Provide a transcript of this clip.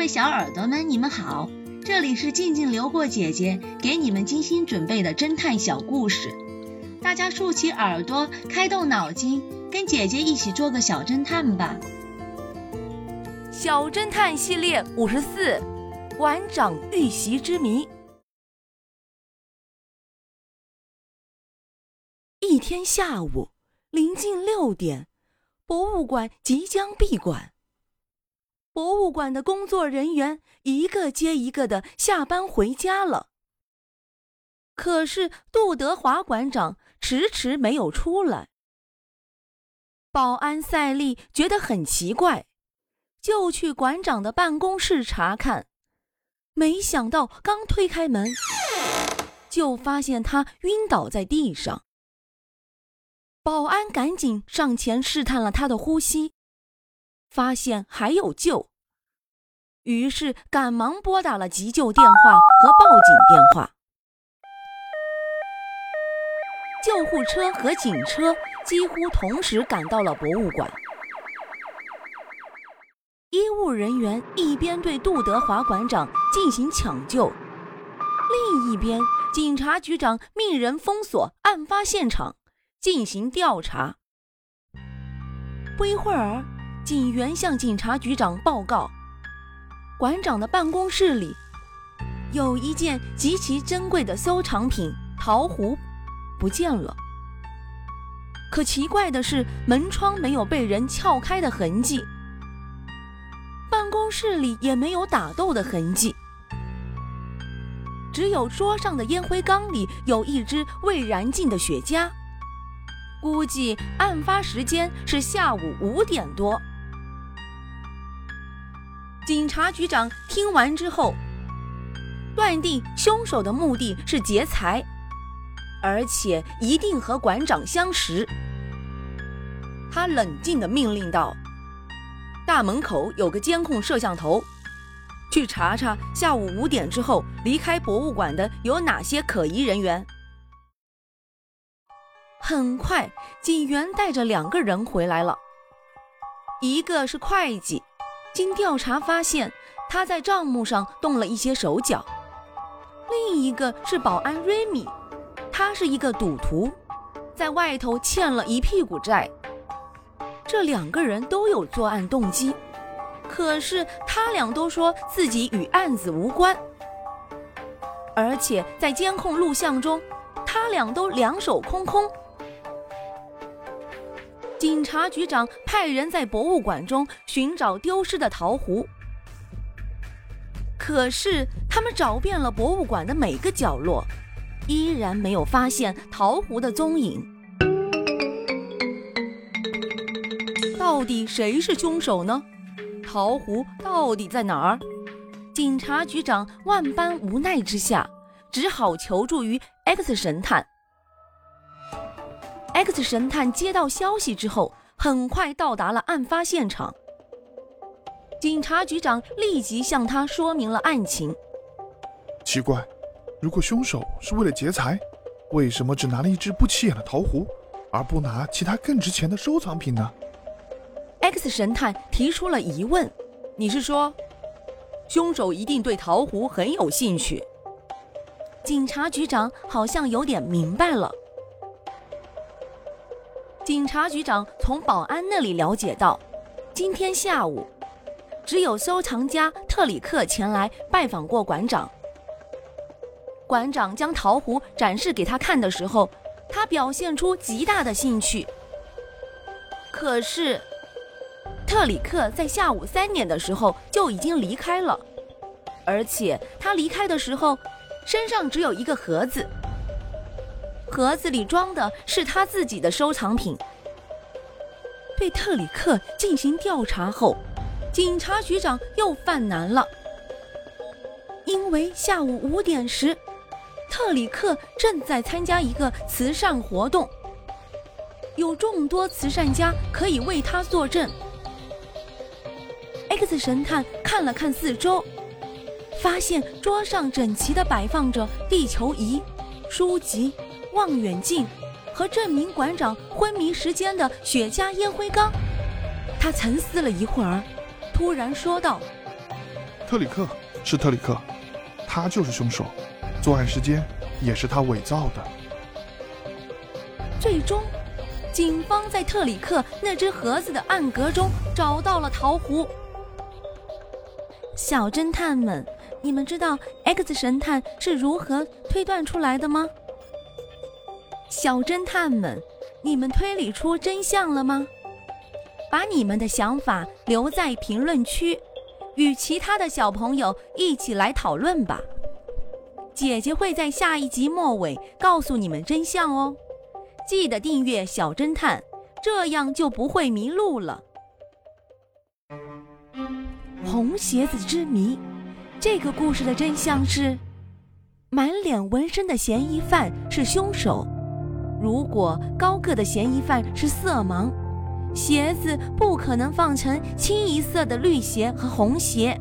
各位小耳朵们，你们好，这里是静静流过姐姐给你们精心准备的侦探小故事，大家竖起耳朵，开动脑筋，跟姐姐一起做个小侦探吧。小侦探系列五十四，馆长遇袭之谜。一天下午，临近六点，博物馆即将闭馆。博物馆的工作人员一个接一个的下班回家了，可是杜德华馆长迟迟没有出来。保安赛利觉得很奇怪，就去馆长的办公室查看，没想到刚推开门，就发现他晕倒在地上。保安赶紧上前试探了他的呼吸。发现还有救，于是赶忙拨打了急救电话和报警电话。救护车和警车几乎同时赶到了博物馆。医务人员一边对杜德华馆长进行抢救，另一边警察局长命人封锁案发现场，进行调查。不一会儿。警员向警察局长报告，馆长的办公室里有一件极其珍贵的收藏品陶壶不见了。可奇怪的是，门窗没有被人撬开的痕迹，办公室里也没有打斗的痕迹，只有桌上的烟灰缸里有一支未燃尽的雪茄。估计案发时间是下午五点多。警察局长听完之后，断定凶手的目的是劫财，而且一定和馆长相识。他冷静地命令道：“大门口有个监控摄像头，去查查下午五点之后离开博物馆的有哪些可疑人员。”很快，警员带着两个人回来了，一个是会计。经调查发现，他在账目上动了一些手脚。另一个是保安瑞米，他是一个赌徒，在外头欠了一屁股债。这两个人都有作案动机，可是他俩都说自己与案子无关，而且在监控录像中，他俩都两手空空。警察局长派人在博物馆中寻找丢失的陶壶，可是他们找遍了博物馆的每个角落，依然没有发现陶壶的踪影。到底谁是凶手呢？陶壶到底在哪儿？警察局长万般无奈之下，只好求助于 X 神探。X 神探接到消息之后，很快到达了案发现场。警察局长立即向他说明了案情。奇怪，如果凶手是为了劫财，为什么只拿了一只不起眼的桃壶，而不拿其他更值钱的收藏品呢？X 神探提出了疑问：“你是说，凶手一定对桃壶很有兴趣？”警察局长好像有点明白了。警察局长从保安那里了解到，今天下午，只有收藏家特里克前来拜访过馆长。馆长将陶壶展示给他看的时候，他表现出极大的兴趣。可是，特里克在下午三点的时候就已经离开了，而且他离开的时候，身上只有一个盒子。盒子里装的是他自己的收藏品。对特里克进行调查后，警察局长又犯难了，因为下午五点时，特里克正在参加一个慈善活动，有众多慈善家可以为他作证。X 神探看了看四周，发现桌上整齐地摆放着地球仪、书籍。望远镜和证明馆长昏迷时间的雪茄烟灰缸，他沉思了一会儿，突然说道：“特里克，是特里克，他就是凶手，作案时间也是他伪造的。最终，警方在特里克那只盒子的暗格中找到了桃核。小侦探们，你们知道 X 神探是如何推断出来的吗？小侦探们，你们推理出真相了吗？把你们的想法留在评论区，与其他的小朋友一起来讨论吧。姐姐会在下一集末尾告诉你们真相哦。记得订阅小侦探，这样就不会迷路了。红鞋子之谜，这个故事的真相是：满脸纹身的嫌疑犯是凶手。如果高个的嫌疑犯是色盲。鞋子不可能放成清一色的绿鞋和红鞋。